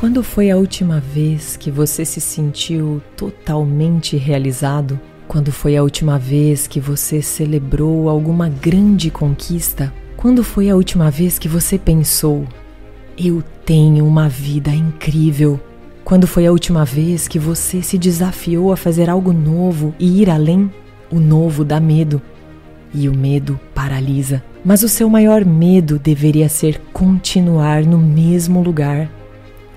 Quando foi a última vez que você se sentiu totalmente realizado? Quando foi a última vez que você celebrou alguma grande conquista? Quando foi a última vez que você pensou: eu tenho uma vida incrível? Quando foi a última vez que você se desafiou a fazer algo novo e ir além? O novo dá medo e o medo paralisa. Mas o seu maior medo deveria ser continuar no mesmo lugar,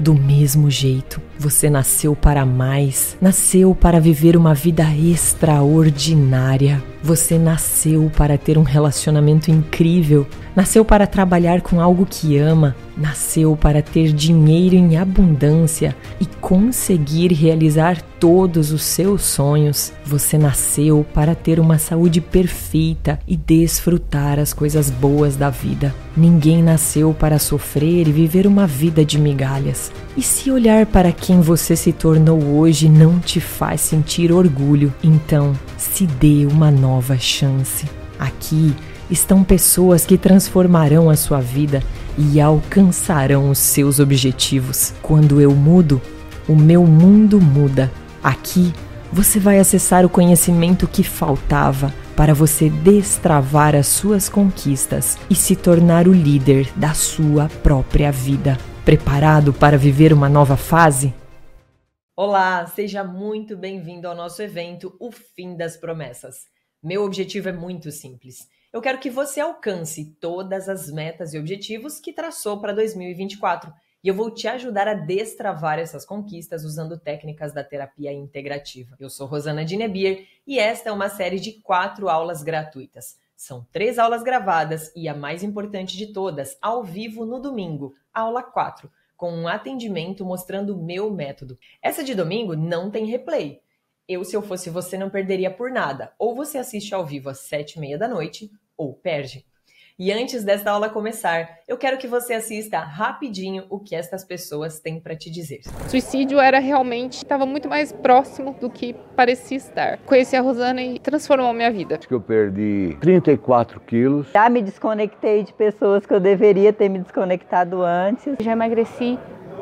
do mesmo jeito. Você nasceu para mais, nasceu para viver uma vida extraordinária. Você nasceu para ter um relacionamento incrível, nasceu para trabalhar com algo que ama, nasceu para ter dinheiro em abundância e conseguir realizar todos os seus sonhos. Você nasceu para ter uma saúde perfeita e desfrutar as coisas boas da vida. Ninguém nasceu para sofrer e viver uma vida de migalhas. E se olhar para quem você se tornou hoje não te faz sentir orgulho, então se dê uma nova chance. Aqui estão pessoas que transformarão a sua vida e alcançarão os seus objetivos. Quando eu mudo, o meu mundo muda. Aqui você vai acessar o conhecimento que faltava para você destravar as suas conquistas e se tornar o líder da sua própria vida. Preparado para viver uma nova fase? Olá, seja muito bem-vindo ao nosso evento O Fim das Promessas. Meu objetivo é muito simples. Eu quero que você alcance todas as metas e objetivos que traçou para 2024 e eu vou te ajudar a destravar essas conquistas usando técnicas da terapia integrativa. Eu sou Rosana Dinebier e esta é uma série de quatro aulas gratuitas. São três aulas gravadas e a mais importante de todas, ao vivo no domingo, aula 4, com um atendimento mostrando o meu método. Essa de domingo não tem replay. Eu, se eu fosse você, não perderia por nada. Ou você assiste ao vivo às sete e meia da noite, ou perde. E antes desta aula começar, eu quero que você assista rapidinho o que estas pessoas têm para te dizer. Suicídio era realmente estava muito mais próximo do que parecia estar. Conheci a Rosana e transformou minha vida. Acho que eu perdi 34 quilos. Já me desconectei de pessoas que eu deveria ter me desconectado antes. Já emagreci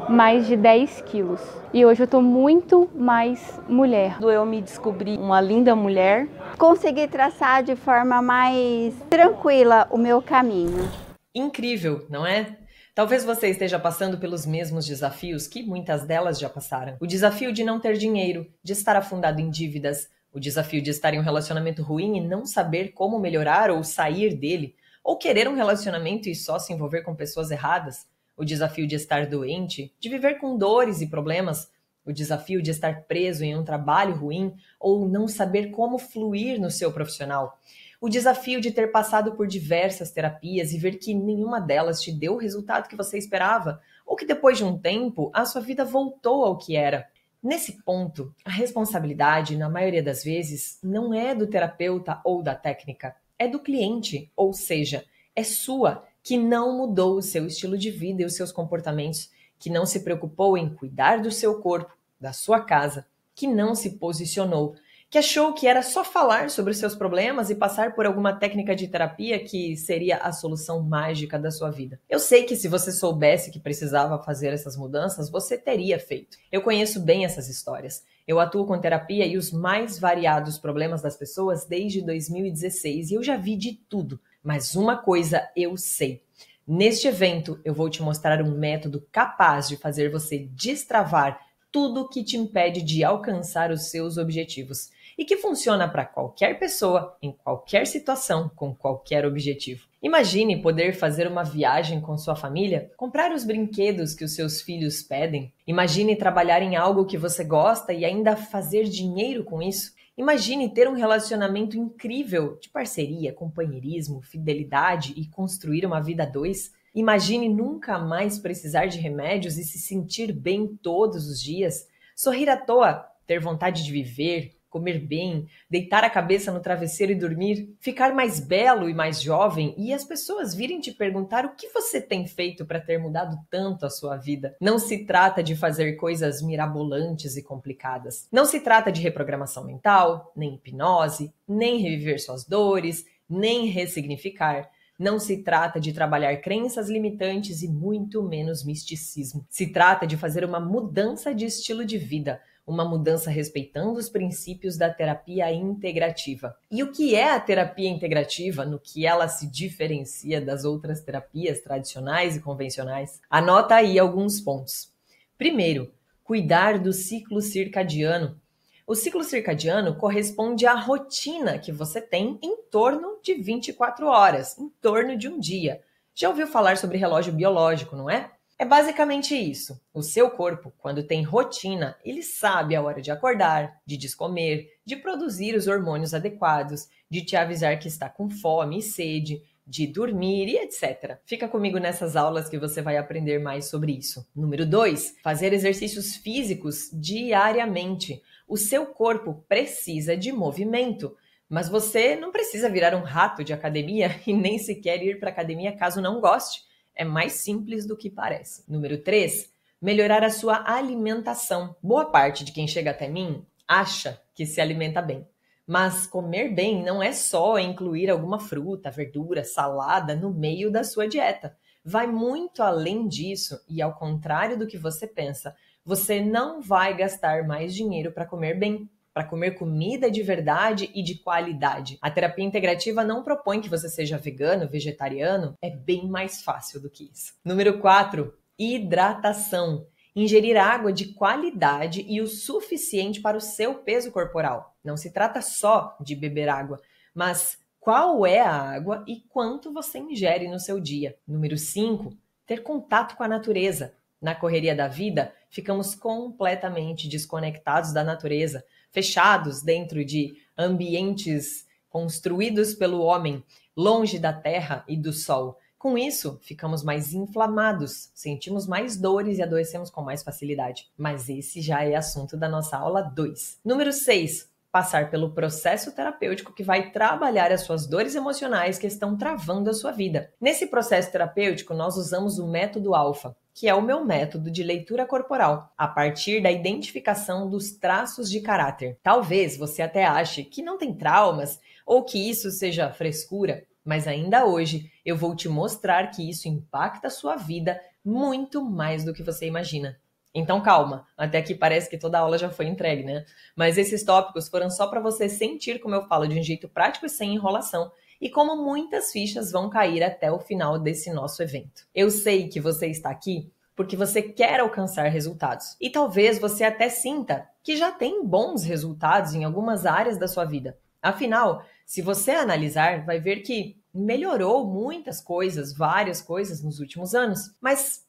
mais de 10 quilos. E hoje eu tô muito mais mulher. Eu me descobri uma linda mulher. Consegui traçar de forma mais tranquila o meu caminho. Incrível, não é? Talvez você esteja passando pelos mesmos desafios que muitas delas já passaram. O desafio de não ter dinheiro, de estar afundado em dívidas, o desafio de estar em um relacionamento ruim e não saber como melhorar ou sair dele, ou querer um relacionamento e só se envolver com pessoas erradas, o desafio de estar doente, de viver com dores e problemas, o desafio de estar preso em um trabalho ruim ou não saber como fluir no seu profissional, o desafio de ter passado por diversas terapias e ver que nenhuma delas te deu o resultado que você esperava, ou que depois de um tempo a sua vida voltou ao que era. Nesse ponto, a responsabilidade, na maioria das vezes, não é do terapeuta ou da técnica, é do cliente, ou seja, é sua que não mudou o seu estilo de vida e os seus comportamentos, que não se preocupou em cuidar do seu corpo, da sua casa, que não se posicionou, que achou que era só falar sobre os seus problemas e passar por alguma técnica de terapia que seria a solução mágica da sua vida. Eu sei que se você soubesse que precisava fazer essas mudanças, você teria feito. Eu conheço bem essas histórias. Eu atuo com terapia e os mais variados problemas das pessoas desde 2016 e eu já vi de tudo mas uma coisa eu sei. Neste evento, eu vou te mostrar um método capaz de fazer você destravar tudo que te impede de alcançar os seus objetivos e que funciona para qualquer pessoa, em qualquer situação, com qualquer objetivo. Imagine poder fazer uma viagem com sua família, comprar os brinquedos que os seus filhos pedem. Imagine trabalhar em algo que você gosta e ainda fazer dinheiro com isso. Imagine ter um relacionamento incrível de parceria, companheirismo, fidelidade e construir uma vida a dois. Imagine nunca mais precisar de remédios e se sentir bem todos os dias. Sorrir à toa, ter vontade de viver, comer bem, deitar a cabeça no travesseiro e dormir, ficar mais belo e mais jovem e as pessoas virem te perguntar o que você tem feito para ter mudado tanto a sua vida. Não se trata de fazer coisas mirabolantes e complicadas. Não se trata de reprogramação mental, nem hipnose, nem reviver suas dores, nem ressignificar. Não se trata de trabalhar crenças limitantes e muito menos misticismo. Se trata de fazer uma mudança de estilo de vida, uma mudança respeitando os princípios da terapia integrativa. E o que é a terapia integrativa, no que ela se diferencia das outras terapias tradicionais e convencionais? Anota aí alguns pontos. Primeiro, cuidar do ciclo circadiano. O ciclo circadiano corresponde à rotina que você tem em torno de 24 horas, em torno de um dia. Já ouviu falar sobre relógio biológico, não é? É basicamente isso. O seu corpo, quando tem rotina, ele sabe a hora de acordar, de descomer, de produzir os hormônios adequados, de te avisar que está com fome e sede, de dormir e etc. Fica comigo nessas aulas que você vai aprender mais sobre isso. Número 2, fazer exercícios físicos diariamente. O seu corpo precisa de movimento. Mas você não precisa virar um rato de academia e nem sequer ir para academia caso não goste. É mais simples do que parece. Número 3, melhorar a sua alimentação. Boa parte de quem chega até mim acha que se alimenta bem. Mas comer bem não é só incluir alguma fruta, verdura, salada no meio da sua dieta. Vai muito além disso e, ao contrário do que você pensa, você não vai gastar mais dinheiro para comer bem, para comer comida de verdade e de qualidade. A terapia integrativa não propõe que você seja vegano, vegetariano, é bem mais fácil do que isso. Número 4, hidratação. Ingerir água de qualidade e o suficiente para o seu peso corporal. Não se trata só de beber água, mas qual é a água e quanto você ingere no seu dia. Número 5, ter contato com a natureza. Na correria da vida, ficamos completamente desconectados da natureza, fechados dentro de ambientes construídos pelo homem, longe da terra e do sol. Com isso, ficamos mais inflamados, sentimos mais dores e adoecemos com mais facilidade. Mas esse já é assunto da nossa aula 2. Número 6 passar pelo processo terapêutico que vai trabalhar as suas dores emocionais que estão travando a sua vida. Nesse processo terapêutico, nós usamos o método alfa, que é o meu método de leitura corporal, a partir da identificação dos traços de caráter. Talvez você até ache que não tem traumas ou que isso seja frescura, mas ainda hoje eu vou te mostrar que isso impacta a sua vida muito mais do que você imagina. Então calma, até aqui parece que toda a aula já foi entregue, né? Mas esses tópicos foram só para você sentir como eu falo de um jeito prático e sem enrolação, e como muitas fichas vão cair até o final desse nosso evento. Eu sei que você está aqui porque você quer alcançar resultados. E talvez você até sinta que já tem bons resultados em algumas áreas da sua vida. Afinal, se você analisar, vai ver que melhorou muitas coisas, várias coisas nos últimos anos. Mas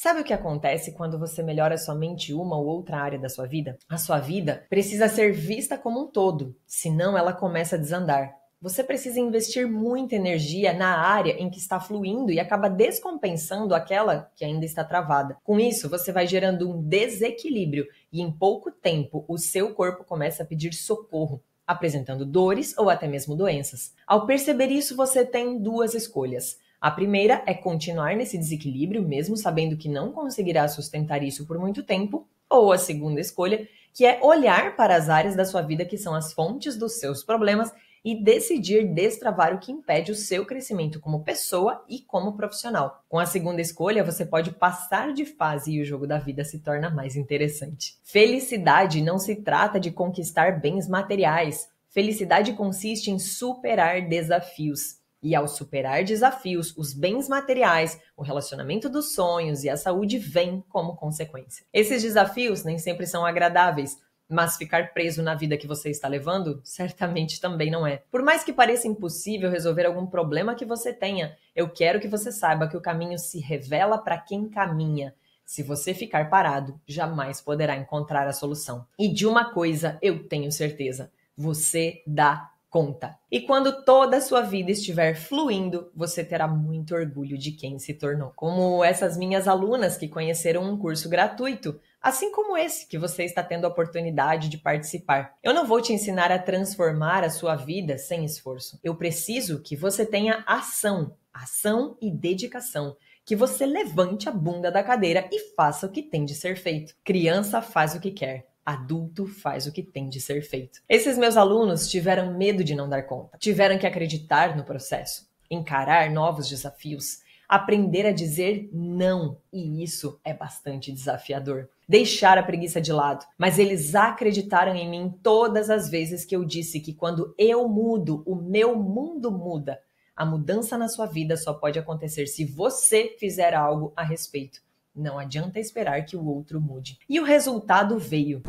Sabe o que acontece quando você melhora somente uma ou outra área da sua vida? A sua vida precisa ser vista como um todo, senão ela começa a desandar. Você precisa investir muita energia na área em que está fluindo e acaba descompensando aquela que ainda está travada. Com isso, você vai gerando um desequilíbrio e em pouco tempo o seu corpo começa a pedir socorro, apresentando dores ou até mesmo doenças. Ao perceber isso, você tem duas escolhas a primeira é continuar nesse desequilíbrio, mesmo sabendo que não conseguirá sustentar isso por muito tempo. Ou a segunda escolha, que é olhar para as áreas da sua vida que são as fontes dos seus problemas e decidir destravar o que impede o seu crescimento como pessoa e como profissional. Com a segunda escolha, você pode passar de fase e o jogo da vida se torna mais interessante. Felicidade não se trata de conquistar bens materiais. Felicidade consiste em superar desafios. E ao superar desafios, os bens materiais, o relacionamento dos sonhos e a saúde vêm como consequência. Esses desafios nem sempre são agradáveis, mas ficar preso na vida que você está levando certamente também não é. Por mais que pareça impossível resolver algum problema que você tenha, eu quero que você saiba que o caminho se revela para quem caminha. Se você ficar parado, jamais poderá encontrar a solução. E de uma coisa eu tenho certeza: você dá conta. E quando toda a sua vida estiver fluindo, você terá muito orgulho de quem se tornou. Como essas minhas alunas que conheceram um curso gratuito, assim como esse que você está tendo a oportunidade de participar. Eu não vou te ensinar a transformar a sua vida sem esforço. Eu preciso que você tenha ação, ação e dedicação que você levante a bunda da cadeira e faça o que tem de ser feito. Criança faz o que quer. Adulto faz o que tem de ser feito. Esses meus alunos tiveram medo de não dar conta, tiveram que acreditar no processo. encarar novos desafios, aprender a dizer não, e isso é bastante desafiador. Deixar a preguiça de lado, mas eles acreditaram em mim todas as vezes que eu disse que quando eu mudo, o meu mundo muda. A mudança na sua vida só pode acontecer se você fizer algo a respeito. Não adianta esperar que o outro mude. E o resultado veio.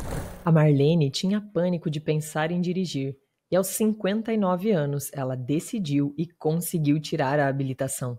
A Marlene tinha pânico de pensar em dirigir. E aos 59 anos, ela decidiu e conseguiu tirar a habilitação.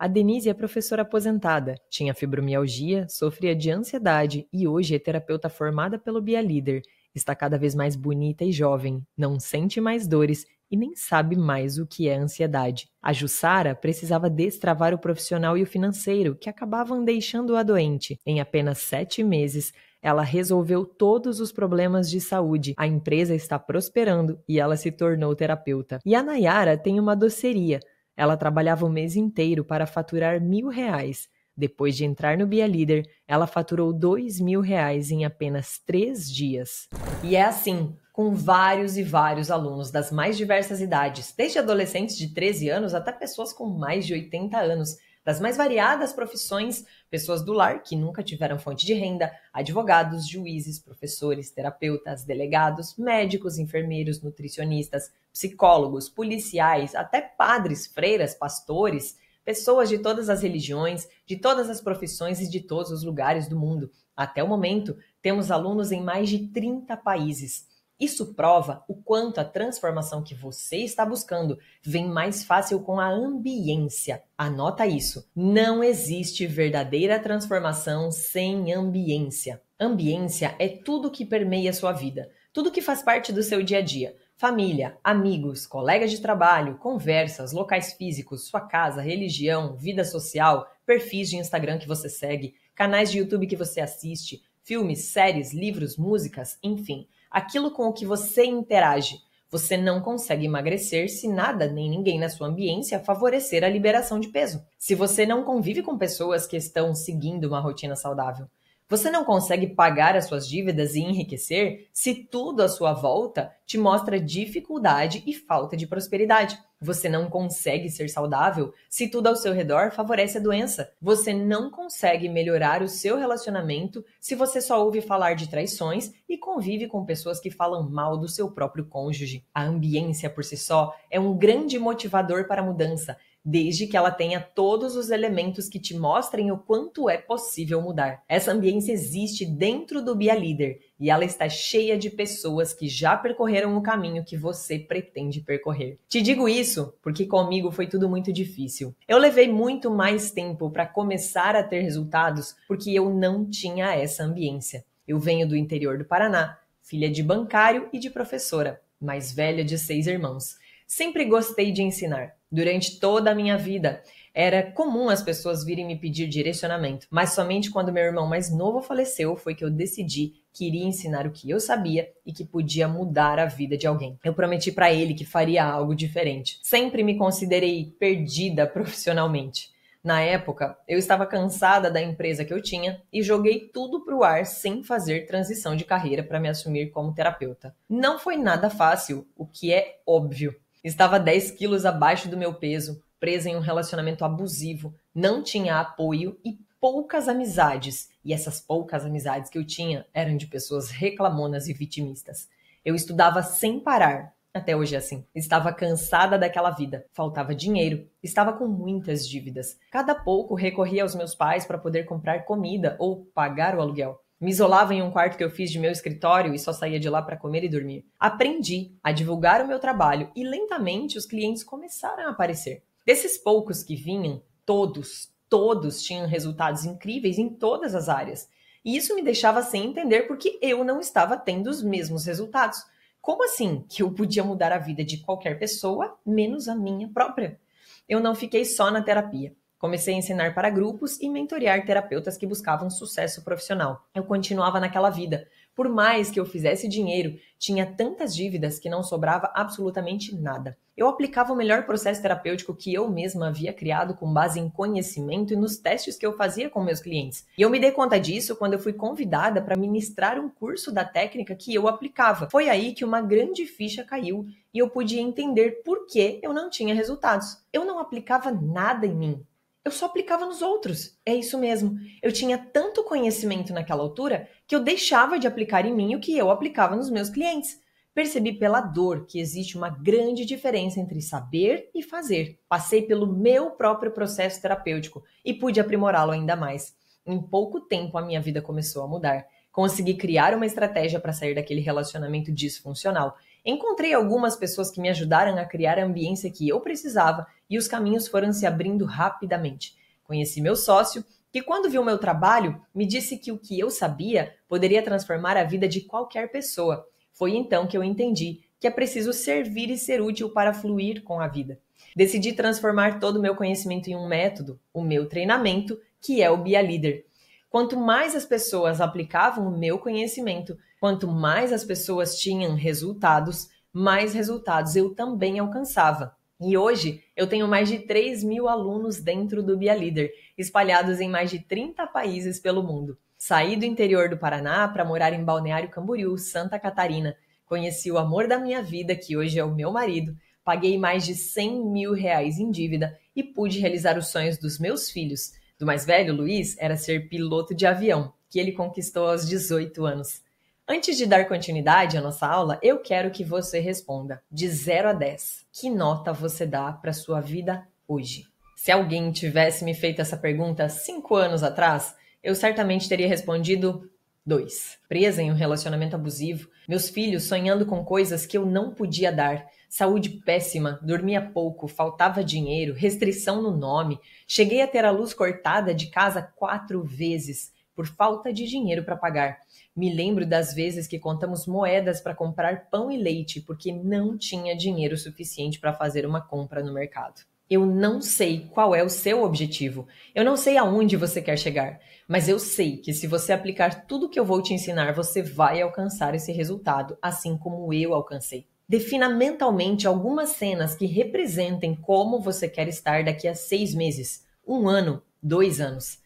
A Denise é professora aposentada, tinha fibromialgia, sofria de ansiedade e hoje é terapeuta formada pelo Bia Leader. Está cada vez mais bonita e jovem, não sente mais dores e nem sabe mais o que é ansiedade. A Jussara precisava destravar o profissional e o financeiro, que acabavam deixando-a doente. Em apenas sete meses, ela resolveu todos os problemas de saúde. A empresa está prosperando e ela se tornou terapeuta. E a Nayara tem uma doceria. Ela trabalhava o mês inteiro para faturar mil reais. Depois de entrar no Bia Leader, ela faturou dois mil reais em apenas três dias. E é assim, com vários e vários alunos das mais diversas idades, desde adolescentes de 13 anos até pessoas com mais de 80 anos, das mais variadas profissões, pessoas do lar que nunca tiveram fonte de renda, advogados, juízes, professores, terapeutas, delegados, médicos, enfermeiros, nutricionistas, psicólogos, policiais, até padres, freiras, pastores, pessoas de todas as religiões, de todas as profissões e de todos os lugares do mundo. Até o momento, temos alunos em mais de 30 países. Isso prova o quanto a transformação que você está buscando vem mais fácil com a ambiência. Anota isso. Não existe verdadeira transformação sem ambiência. Ambiência é tudo que permeia sua vida, tudo que faz parte do seu dia a dia. Família, amigos, colegas de trabalho, conversas, locais físicos, sua casa, religião, vida social, perfis de Instagram que você segue, canais de YouTube que você assiste, filmes, séries, livros, músicas, enfim aquilo com o que você interage. Você não consegue emagrecer se nada nem ninguém na sua ambiência favorecer a liberação de peso. Se você não convive com pessoas que estão seguindo uma rotina saudável. Você não consegue pagar as suas dívidas e enriquecer se tudo à sua volta te mostra dificuldade e falta de prosperidade. Você não consegue ser saudável se tudo ao seu redor favorece a doença. Você não consegue melhorar o seu relacionamento se você só ouve falar de traições e convive com pessoas que falam mal do seu próprio cônjuge. A ambiência por si só é um grande motivador para a mudança desde que ela tenha todos os elementos que te mostrem o quanto é possível mudar. Essa ambiência existe dentro do Bia Leader e ela está cheia de pessoas que já percorreram o caminho que você pretende percorrer. Te digo isso porque comigo foi tudo muito difícil. Eu levei muito mais tempo para começar a ter resultados porque eu não tinha essa ambiência. Eu venho do interior do Paraná, filha de bancário e de professora, mais velha de seis irmãos. Sempre gostei de ensinar. Durante toda a minha vida, era comum as pessoas virem me pedir direcionamento, mas somente quando meu irmão mais novo faleceu foi que eu decidi que iria ensinar o que eu sabia e que podia mudar a vida de alguém. Eu prometi para ele que faria algo diferente. Sempre me considerei perdida profissionalmente. Na época, eu estava cansada da empresa que eu tinha e joguei tudo para o ar sem fazer transição de carreira para me assumir como terapeuta. Não foi nada fácil, o que é óbvio. Estava 10 quilos abaixo do meu peso, presa em um relacionamento abusivo, não tinha apoio e poucas amizades. E essas poucas amizades que eu tinha eram de pessoas reclamonas e vitimistas. Eu estudava sem parar, até hoje é assim. Estava cansada daquela vida, faltava dinheiro, estava com muitas dívidas. Cada pouco recorria aos meus pais para poder comprar comida ou pagar o aluguel. Me isolava em um quarto que eu fiz de meu escritório e só saía de lá para comer e dormir. Aprendi a divulgar o meu trabalho e lentamente os clientes começaram a aparecer. Desses poucos que vinham, todos, todos tinham resultados incríveis em todas as áreas. E isso me deixava sem entender porque eu não estava tendo os mesmos resultados. Como assim que eu podia mudar a vida de qualquer pessoa, menos a minha própria? Eu não fiquei só na terapia. Comecei a ensinar para grupos e mentorear terapeutas que buscavam sucesso profissional. Eu continuava naquela vida, Por mais que eu fizesse dinheiro, tinha tantas dívidas que não sobrava absolutamente nada. Eu aplicava o melhor processo terapêutico que eu mesma havia criado com base em conhecimento e nos testes que eu fazia com meus clientes. E eu me dei conta disso quando eu fui convidada para ministrar um curso da técnica que eu aplicava. Foi aí que uma grande ficha caiu e eu pude entender por que eu não tinha resultados. Eu não aplicava nada em mim eu só aplicava nos outros. É isso mesmo. Eu tinha tanto conhecimento naquela altura que eu deixava de aplicar em mim o que eu aplicava nos meus clientes. Percebi pela dor que existe uma grande diferença entre saber e fazer. Passei pelo meu próprio processo terapêutico e pude aprimorá-lo ainda mais. Em pouco tempo a minha vida começou a mudar. Consegui criar uma estratégia para sair daquele relacionamento disfuncional Encontrei algumas pessoas que me ajudaram a criar a ambiência que eu precisava e os caminhos foram se abrindo rapidamente. Conheci meu sócio, que quando viu meu trabalho, me disse que o que eu sabia poderia transformar a vida de qualquer pessoa. Foi então que eu entendi que é preciso servir e ser útil para fluir com a vida. Decidi transformar todo o meu conhecimento em um método, o meu treinamento, que é o Bia Leader. Quanto mais as pessoas aplicavam o meu conhecimento, quanto mais as pessoas tinham resultados, mais resultados eu também alcançava. E hoje eu tenho mais de 3 mil alunos dentro do Bia Leader, espalhados em mais de 30 países pelo mundo. Saí do interior do Paraná para morar em Balneário Camboriú, Santa Catarina. Conheci o amor da minha vida, que hoje é o meu marido. Paguei mais de 100 mil reais em dívida e pude realizar os sonhos dos meus filhos do mais velho, Luiz, era ser piloto de avião, que ele conquistou aos 18 anos. Antes de dar continuidade à nossa aula, eu quero que você responda de 0 a 10. Que nota você dá para sua vida hoje? Se alguém tivesse me feito essa pergunta cinco anos atrás, eu certamente teria respondido 2. Presa em um relacionamento abusivo, meus filhos sonhando com coisas que eu não podia dar, saúde péssima, dormia pouco, faltava dinheiro, restrição no nome, cheguei a ter a luz cortada de casa quatro vezes por falta de dinheiro para pagar. Me lembro das vezes que contamos moedas para comprar pão e leite porque não tinha dinheiro suficiente para fazer uma compra no mercado. Eu não sei qual é o seu objetivo. Eu não sei aonde você quer chegar, mas eu sei que se você aplicar tudo que eu vou te ensinar, você vai alcançar esse resultado, assim como eu alcancei. Defina mentalmente algumas cenas que representem como você quer estar daqui a seis meses, um ano, dois anos.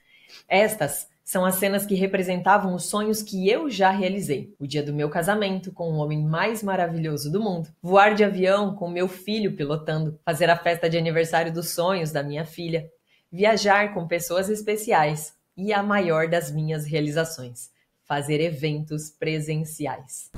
Estas são as cenas que representavam os sonhos que eu já realizei. O dia do meu casamento com o homem mais maravilhoso do mundo, voar de avião com meu filho pilotando, fazer a festa de aniversário dos sonhos da minha filha, viajar com pessoas especiais e a maior das minhas realizações, fazer eventos presenciais.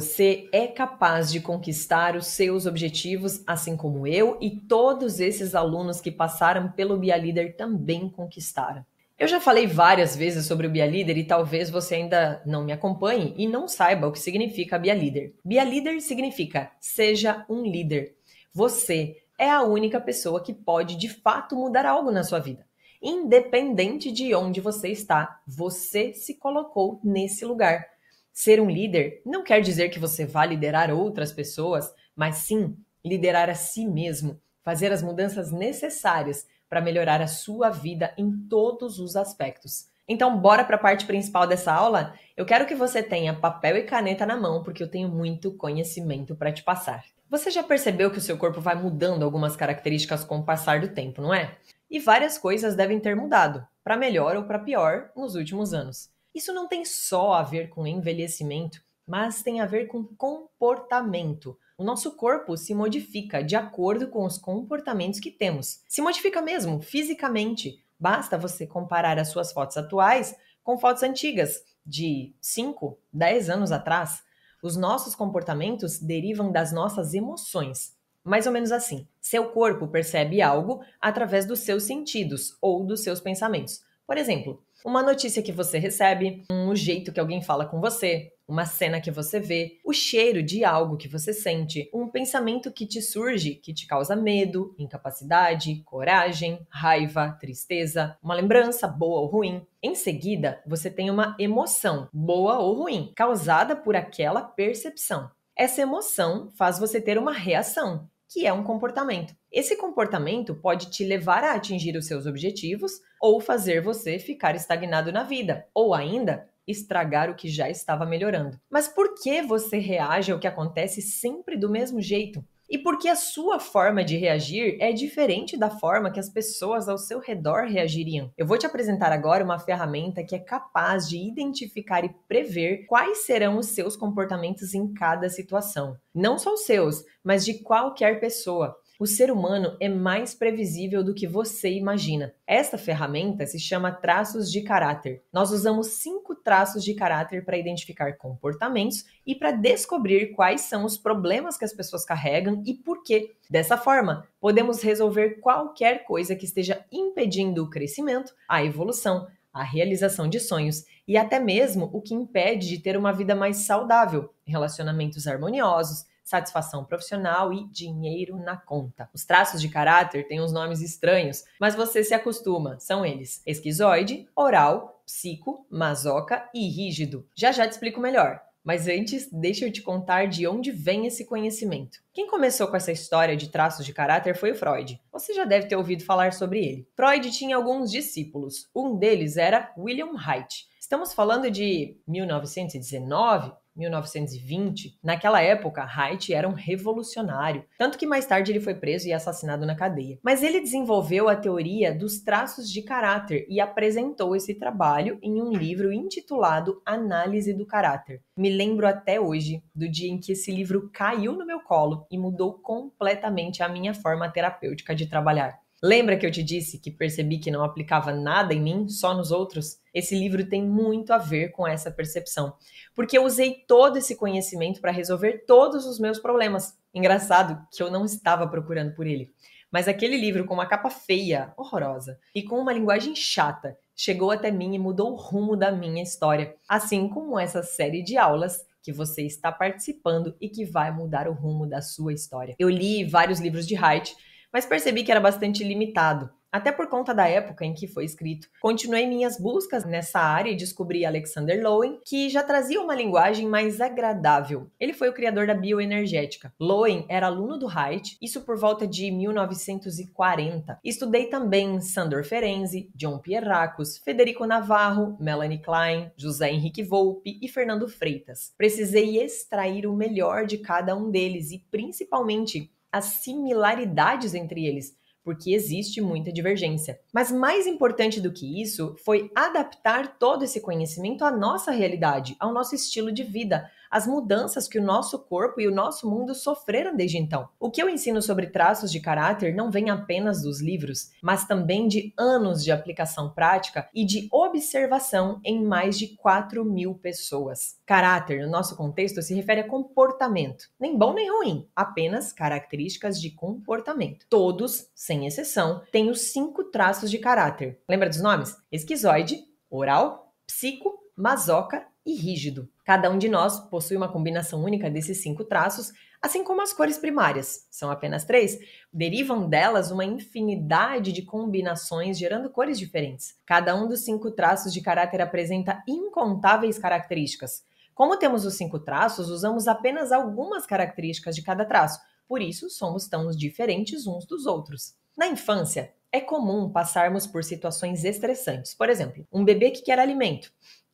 Você é capaz de conquistar os seus objetivos, assim como eu e todos esses alunos que passaram pelo Bia Leader também conquistaram. Eu já falei várias vezes sobre o Bia Leader e talvez você ainda não me acompanhe e não saiba o que significa Bia Leader. Bia Leader significa seja um líder. Você é a única pessoa que pode de fato mudar algo na sua vida. Independente de onde você está, você se colocou nesse lugar. Ser um líder não quer dizer que você vá liderar outras pessoas, mas sim liderar a si mesmo, fazer as mudanças necessárias para melhorar a sua vida em todos os aspectos. Então, bora para a parte principal dessa aula? Eu quero que você tenha papel e caneta na mão, porque eu tenho muito conhecimento para te passar. Você já percebeu que o seu corpo vai mudando algumas características com o passar do tempo, não é? e várias coisas devem ter mudado, para melhor ou para pior, nos últimos anos. Isso não tem só a ver com envelhecimento, mas tem a ver com comportamento. O nosso corpo se modifica de acordo com os comportamentos que temos. Se modifica mesmo, fisicamente. Basta você comparar as suas fotos atuais com fotos antigas, de 5, 10 anos atrás. Os nossos comportamentos derivam das nossas emoções. Mais ou menos assim. Seu corpo percebe algo através dos seus sentidos ou dos seus pensamentos. Por exemplo, uma notícia que você recebe, um jeito que alguém fala com você, uma cena que você vê, o cheiro de algo que você sente, um pensamento que te surge que te causa medo, incapacidade, coragem, raiva, tristeza, uma lembrança boa ou ruim. Em seguida, você tem uma emoção, boa ou ruim, causada por aquela percepção. Essa emoção faz você ter uma reação, que é um comportamento. Esse comportamento pode te levar a atingir os seus objetivos ou fazer você ficar estagnado na vida, ou ainda estragar o que já estava melhorando. Mas por que você reage ao que acontece sempre do mesmo jeito? E por que a sua forma de reagir é diferente da forma que as pessoas ao seu redor reagiriam? Eu vou te apresentar agora uma ferramenta que é capaz de identificar e prever quais serão os seus comportamentos em cada situação. Não só os seus, mas de qualquer pessoa. O ser humano é mais previsível do que você imagina. Esta ferramenta se chama traços de caráter. Nós usamos cinco traços de caráter para identificar comportamentos e para descobrir quais são os problemas que as pessoas carregam e por quê. Dessa forma, podemos resolver qualquer coisa que esteja impedindo o crescimento, a evolução, a realização de sonhos e até mesmo o que impede de ter uma vida mais saudável, relacionamentos harmoniosos, satisfação profissional e dinheiro na conta. Os traços de caráter têm uns nomes estranhos, mas você se acostuma. São eles: esquizoide, oral, psico, masoca e rígido. Já já te explico melhor. Mas antes, deixa eu te contar de onde vem esse conhecimento. Quem começou com essa história de traços de caráter foi o Freud. Você já deve ter ouvido falar sobre ele. Freud tinha alguns discípulos. Um deles era William Haidt. Estamos falando de 1919, 1920, naquela época, Haidt era um revolucionário, tanto que mais tarde ele foi preso e assassinado na cadeia. Mas ele desenvolveu a teoria dos traços de caráter e apresentou esse trabalho em um livro intitulado Análise do Caráter. Me lembro até hoje do dia em que esse livro caiu no meu colo e mudou completamente a minha forma terapêutica de trabalhar. Lembra que eu te disse que percebi que não aplicava nada em mim, só nos outros? Esse livro tem muito a ver com essa percepção, porque eu usei todo esse conhecimento para resolver todos os meus problemas. Engraçado que eu não estava procurando por ele. Mas aquele livro com uma capa feia, horrorosa, e com uma linguagem chata, chegou até mim e mudou o rumo da minha história, assim como essa série de aulas que você está participando e que vai mudar o rumo da sua história. Eu li vários livros de Haidt mas percebi que era bastante limitado, até por conta da época em que foi escrito. Continuei minhas buscas nessa área e descobri Alexander Lowen, que já trazia uma linguagem mais agradável. Ele foi o criador da bioenergética. Lowen era aluno do Haidt, isso por volta de 1940. Estudei também Sandor Ferenczi, John Pierracos, Federico Navarro, Melanie Klein, José Henrique Volpe e Fernando Freitas. Precisei extrair o melhor de cada um deles e, principalmente, as similaridades entre eles, porque existe muita divergência. Mas mais importante do que isso foi adaptar todo esse conhecimento à nossa realidade, ao nosso estilo de vida, as mudanças que o nosso corpo e o nosso mundo sofreram desde então. O que eu ensino sobre traços de caráter não vem apenas dos livros, mas também de anos de aplicação prática e de observação em mais de 4 mil pessoas. Caráter, no nosso contexto, se refere a comportamento, nem bom nem ruim, apenas características de comportamento. Todos, sem exceção, têm os cinco traços de caráter. Lembra dos nomes? Esquizoide, oral, psico, masoca e rígido. Cada um de nós possui uma combinação única desses cinco traços, assim como as cores primárias, são apenas três, derivam delas uma infinidade de combinações gerando cores diferentes. Cada um dos cinco traços de caráter apresenta incontáveis características. Como temos os cinco traços, usamos apenas algumas características de cada traço, por isso somos tão diferentes uns dos outros. Na infância, é comum passarmos por situações estressantes. Por exemplo, um bebê que quer alimento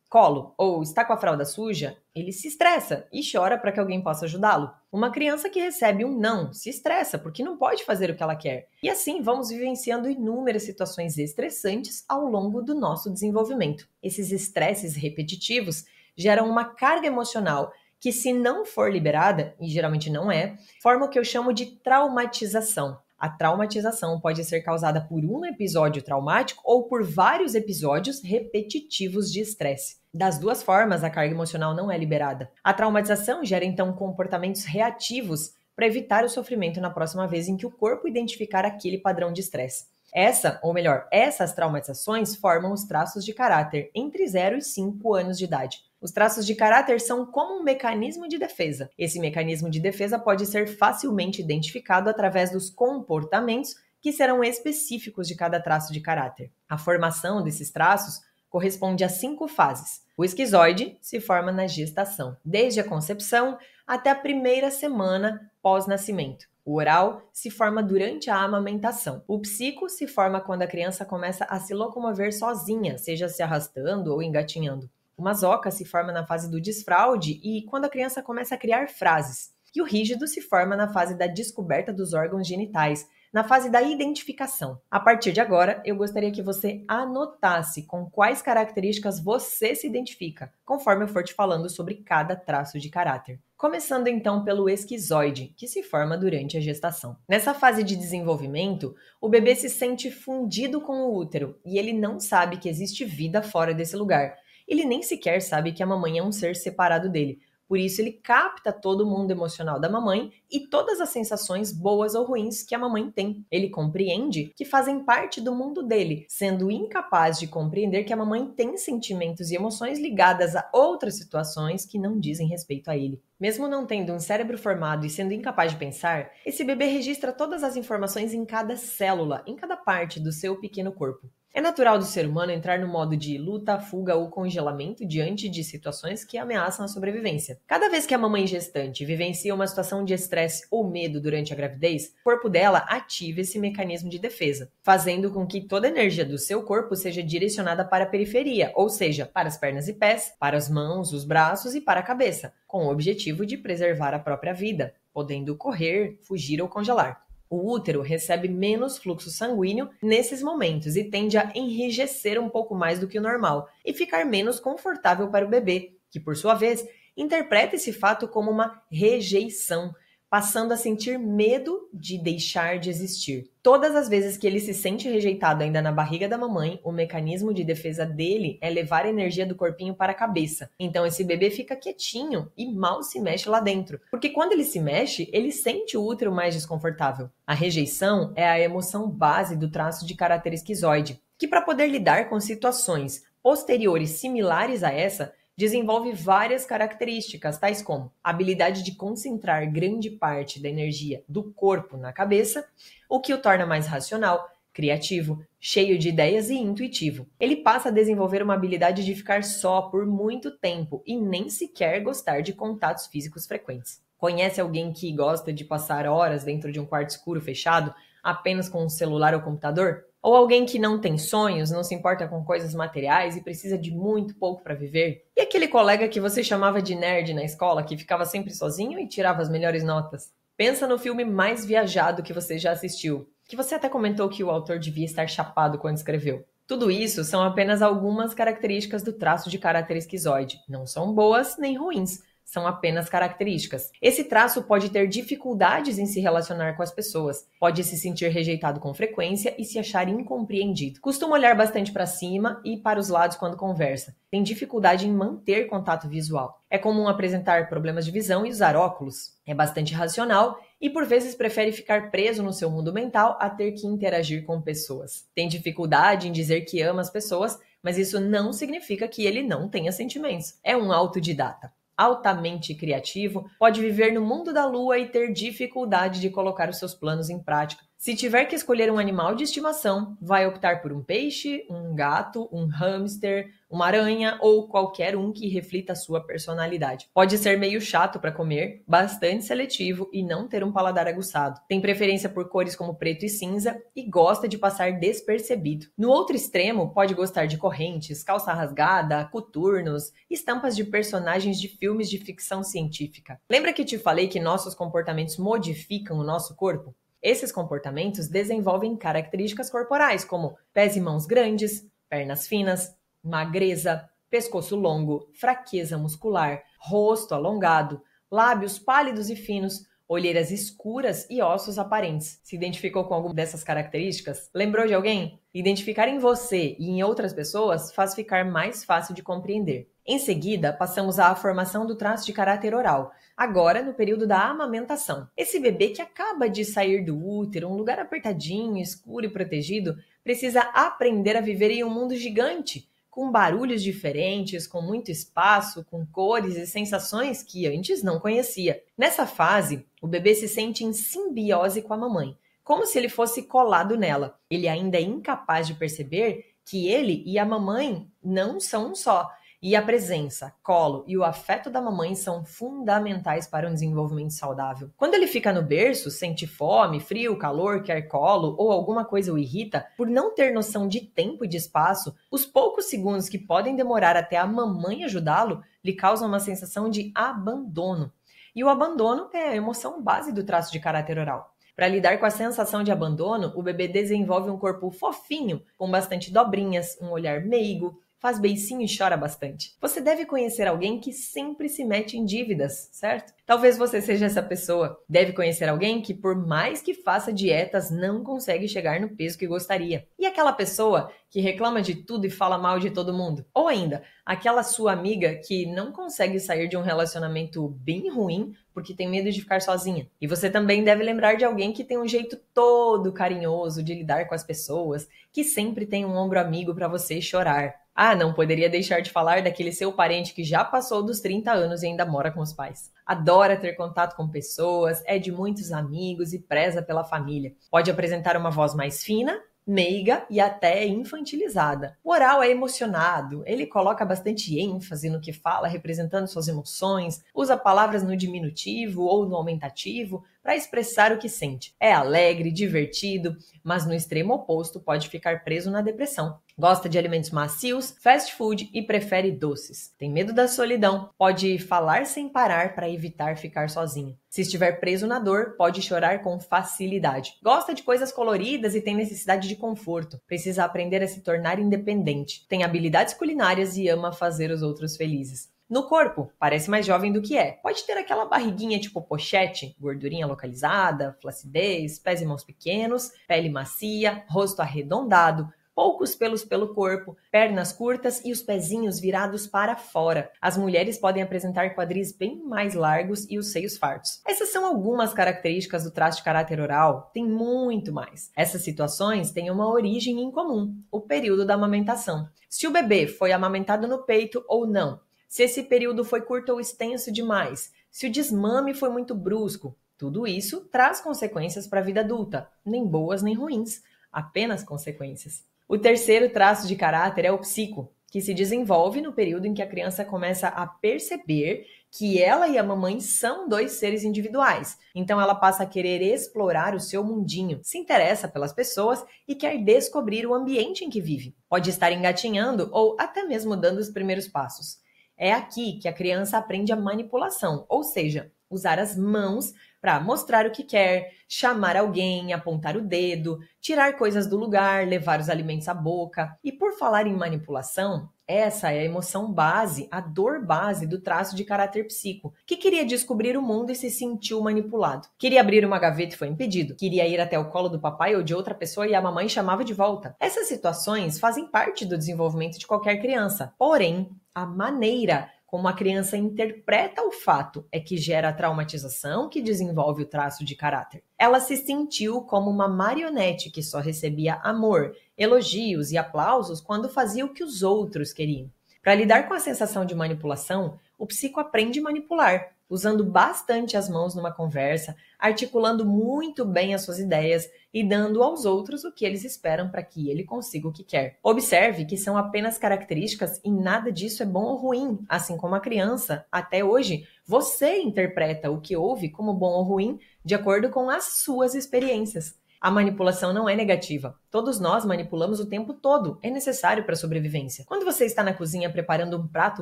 colo ou está com a fralda suja, ele se estressa e chora para que alguém possa ajudá-lo. Uma criança que recebe um não se estressa porque não pode fazer o que ela quer. E assim vamos vivenciando inúmeras situações estressantes ao longo do nosso desenvolvimento. Esses estresses repetitivos geram uma carga emocional que, se não for liberada, e geralmente não é, forma o que eu chamo de traumatização. A traumatização pode ser causada por um episódio traumático ou por vários episódios repetitivos de estresse. Das duas formas, a carga emocional não é liberada. A traumatização gera então comportamentos reativos para evitar o sofrimento na próxima vez em que o corpo identificar aquele padrão de estresse. Essa, ou melhor, essas traumatizações formam os traços de caráter entre 0 e 5 anos de idade. Os traços de caráter são como um mecanismo de defesa. Esse mecanismo de defesa pode ser facilmente identificado através dos comportamentos que serão específicos de cada traço de caráter. A formação desses traços corresponde a cinco fases. O esquizoide se forma na gestação, desde a concepção até a primeira semana pós-nascimento. O oral se forma durante a amamentação. O psico se forma quando a criança começa a se locomover sozinha, seja se arrastando ou engatinhando. O masoca se forma na fase do desfraude e quando a criança começa a criar frases. E o rígido se forma na fase da descoberta dos órgãos genitais, na fase da identificação. A partir de agora, eu gostaria que você anotasse com quais características você se identifica, conforme eu for te falando sobre cada traço de caráter. Começando então pelo esquizoide, que se forma durante a gestação. Nessa fase de desenvolvimento, o bebê se sente fundido com o útero e ele não sabe que existe vida fora desse lugar ele nem sequer sabe que a mamãe é um ser separado dele. Por isso, ele capta todo o mundo emocional da mamãe e todas as sensações boas ou ruins que a mamãe tem. Ele compreende que fazem parte do mundo dele, sendo incapaz de compreender que a mamãe tem sentimentos e emoções ligadas a outras situações que não dizem respeito a ele. Mesmo não tendo um cérebro formado e sendo incapaz de pensar, esse bebê registra todas as informações em cada célula, em cada parte do seu pequeno corpo. É natural do ser humano entrar no modo de luta, fuga ou congelamento diante de situações que ameaçam a sobrevivência. Cada vez que a mamãe gestante vivencia uma situação de estresse ou medo durante a gravidez, o corpo dela ativa esse mecanismo de defesa, fazendo com que toda a energia do seu corpo seja direcionada para a periferia, ou seja, para as pernas e pés, para as mãos, os braços e para a cabeça, com o objetivo de preservar a própria vida, podendo correr, fugir ou congelar. O útero recebe menos fluxo sanguíneo nesses momentos e tende a enrijecer um pouco mais do que o normal e ficar menos confortável para o bebê, que por sua vez interpreta esse fato como uma rejeição, passando a sentir medo de deixar de existir. Todas as vezes que ele se sente rejeitado ainda na barriga da mamãe, o mecanismo de defesa dele é levar a energia do corpinho para a cabeça. Então esse bebê fica quietinho e mal se mexe lá dentro, porque quando ele se mexe, ele sente o útero mais desconfortável. A rejeição é a emoção base do traço de caráter esquizoide, que para poder lidar com situações posteriores similares a essa, desenvolve várias características, tais como a habilidade de concentrar grande parte da energia do corpo na cabeça, o que o torna mais racional, criativo, cheio de ideias e intuitivo. Ele passa a desenvolver uma habilidade de ficar só por muito tempo e nem sequer gostar de contatos físicos frequentes. Conhece alguém que gosta de passar horas dentro de um quarto escuro fechado apenas com um celular ou computador? Ou alguém que não tem sonhos, não se importa com coisas materiais e precisa de muito pouco para viver? E aquele colega que você chamava de nerd na escola, que ficava sempre sozinho e tirava as melhores notas? Pensa no filme mais viajado que você já assistiu, que você até comentou que o autor devia estar chapado quando escreveu. Tudo isso são apenas algumas características do traço de caráter esquizoide. Não são boas nem ruins, são apenas características. Esse traço pode ter dificuldades em se relacionar com as pessoas, pode se sentir rejeitado com frequência e se achar incompreendido. Costuma olhar bastante para cima e para os lados quando conversa. Tem dificuldade em manter contato visual. É comum apresentar problemas de visão e usar óculos. É bastante racional e por vezes prefere ficar preso no seu mundo mental a ter que interagir com pessoas. Tem dificuldade em dizer que ama as pessoas, mas isso não significa que ele não tenha sentimentos. É um autodidata altamente criativo, pode viver no mundo da lua e ter dificuldade de colocar os seus planos em prática, Se tiver que escolher um animal de estimação, vai optar por um peixe, um gato, um hamster, uma aranha ou qualquer um que reflita a sua personalidade. Pode ser meio chato para comer, bastante seletivo e não ter um paladar aguçado. Tem preferência por cores como preto e cinza e gosta de passar despercebido. No outro extremo, pode gostar de correntes, calça rasgada, coturnos, estampas de personagens de filmes de ficção científica. Lembra que te falei que nossos comportamentos modificam o nosso corpo? Esses comportamentos desenvolvem características corporais, como pés e mãos grandes, pernas finas, magreza, pescoço longo, fraqueza muscular, rosto alongado, lábios pálidos e finos, olheiras escuras e ossos aparentes. Se identificou com alguma dessas características? Lembrou de alguém? Identificar em você e em outras pessoas faz ficar mais fácil de compreender. Em seguida, passamos à formação do traço de caráter oral, agora no período da amamentação. Esse bebê que acaba de sair do útero, um lugar apertadinho, escuro e protegido, precisa aprender a viver em um mundo gigante, com barulhos diferentes, com muito espaço, com cores e sensações que antes não conhecia. Nessa fase, o bebê se sente em simbiose com a mamãe, como se ele fosse colado nela. Ele ainda é incapaz de perceber que ele e a mamãe não são um só e a presença, colo e o afeto da mamãe são fundamentais para um desenvolvimento saudável. Quando ele fica no berço, sente fome, frio, calor, quer colo ou alguma coisa o irrita, por não ter noção de tempo e de espaço, os poucos segundos que podem demorar até a mamãe ajudá-lo lhe causam uma sensação de abandono. E o abandono é a emoção base do traço de caráter oral. Para lidar com a sensação de abandono, o bebê desenvolve um corpo fofinho, com bastante dobrinhas, um olhar meigo, faz beicinho e chora bastante. Você deve conhecer alguém que sempre se mete em dívidas, certo? Talvez você seja essa pessoa. Deve conhecer alguém que, por mais que faça dietas, não consegue chegar no peso que gostaria. E aquela pessoa que reclama de tudo e fala mal de todo mundo. Ou ainda, aquela sua amiga que não consegue sair de um relacionamento bem ruim porque tem medo de ficar sozinha. E você também deve lembrar de alguém que tem um jeito todo carinhoso de lidar com as pessoas, que sempre tem um ombro amigo para você chorar. Ah, não poderia deixar de falar daquele seu parente que já passou dos 30 anos e ainda mora com os pais. Adora ter contato com pessoas, é de muitos amigos e preza pela família. Pode apresentar uma voz mais fina, meiga e até infantilizada. O oral é emocionado, ele coloca bastante ênfase no que fala, representando suas emoções, usa palavras no diminutivo ou no aumentativo para expressar o que sente. É alegre, divertido, mas no extremo oposto pode ficar preso na depressão. Gosta de alimentos macios, fast food e prefere doces. Tem medo da solidão, pode falar sem parar para evitar ficar sozinho. Se estiver preso na dor, pode chorar com facilidade. Gosta de coisas coloridas e tem necessidade de conforto. Precisa aprender a se tornar independente. Tem habilidades culinárias e ama fazer os outros felizes. No corpo, parece mais jovem do que é. Pode ter aquela barriguinha tipo pochete, gordurinha localizada, flacidez, pés e mãos pequenos, pele macia, rosto arredondado, poucos pelos pelo corpo, pernas curtas e os pezinhos virados para fora. As mulheres podem apresentar quadris bem mais largos e os seios fartos. Essas são algumas características do traço de caráter oral, tem muito mais. Essas situações têm uma origem em comum, o período da amamentação. Se o bebê foi amamentado no peito ou não, se esse período foi curto ou extenso demais, se o desmame foi muito brusco. Tudo isso traz consequências para a vida adulta, nem boas nem ruins, apenas consequências. O terceiro traço de caráter é o psico, que se desenvolve no período em que a criança começa a perceber que ela e a mamãe são dois seres individuais. Então ela passa a querer explorar o seu mundinho, se interessa pelas pessoas e quer descobrir o ambiente em que vive. Pode estar engatinhando ou até mesmo dando os primeiros passos. É aqui que a criança aprende a manipulação, ou seja, usar as mãos para mostrar o que quer, chamar alguém, apontar o dedo, tirar coisas do lugar, levar os alimentos à boca. E por falar em manipulação, essa é a emoção base, a dor base do traço de caráter psico, que queria descobrir o mundo e se sentiu manipulado. Queria abrir uma gaveta e foi impedido. Queria ir até o colo do papai ou de outra pessoa e a mamãe chamava de volta. Essas situações fazem parte do desenvolvimento de qualquer criança. Porém, a maneira como a criança interpreta o fato é que gera a traumatização que desenvolve o traço de caráter. Ela se sentiu como uma marionete que só recebia amor, elogios e aplausos quando fazia o que os outros queriam. Para lidar com a sensação de manipulação, o psico aprende a manipular, usando bastante as mãos numa conversa, articulando muito bem as suas ideias e dando aos outros o que eles esperam para que ele consiga o que quer. Observe que são apenas características e nada disso é bom ou ruim, assim como a criança, até hoje, você interpreta o que ouve como bom ou ruim de acordo com as suas experiências. A manipulação não é negativa. Todos nós manipulamos o tempo todo. É necessário para a sobrevivência. Quando você está na cozinha preparando um prato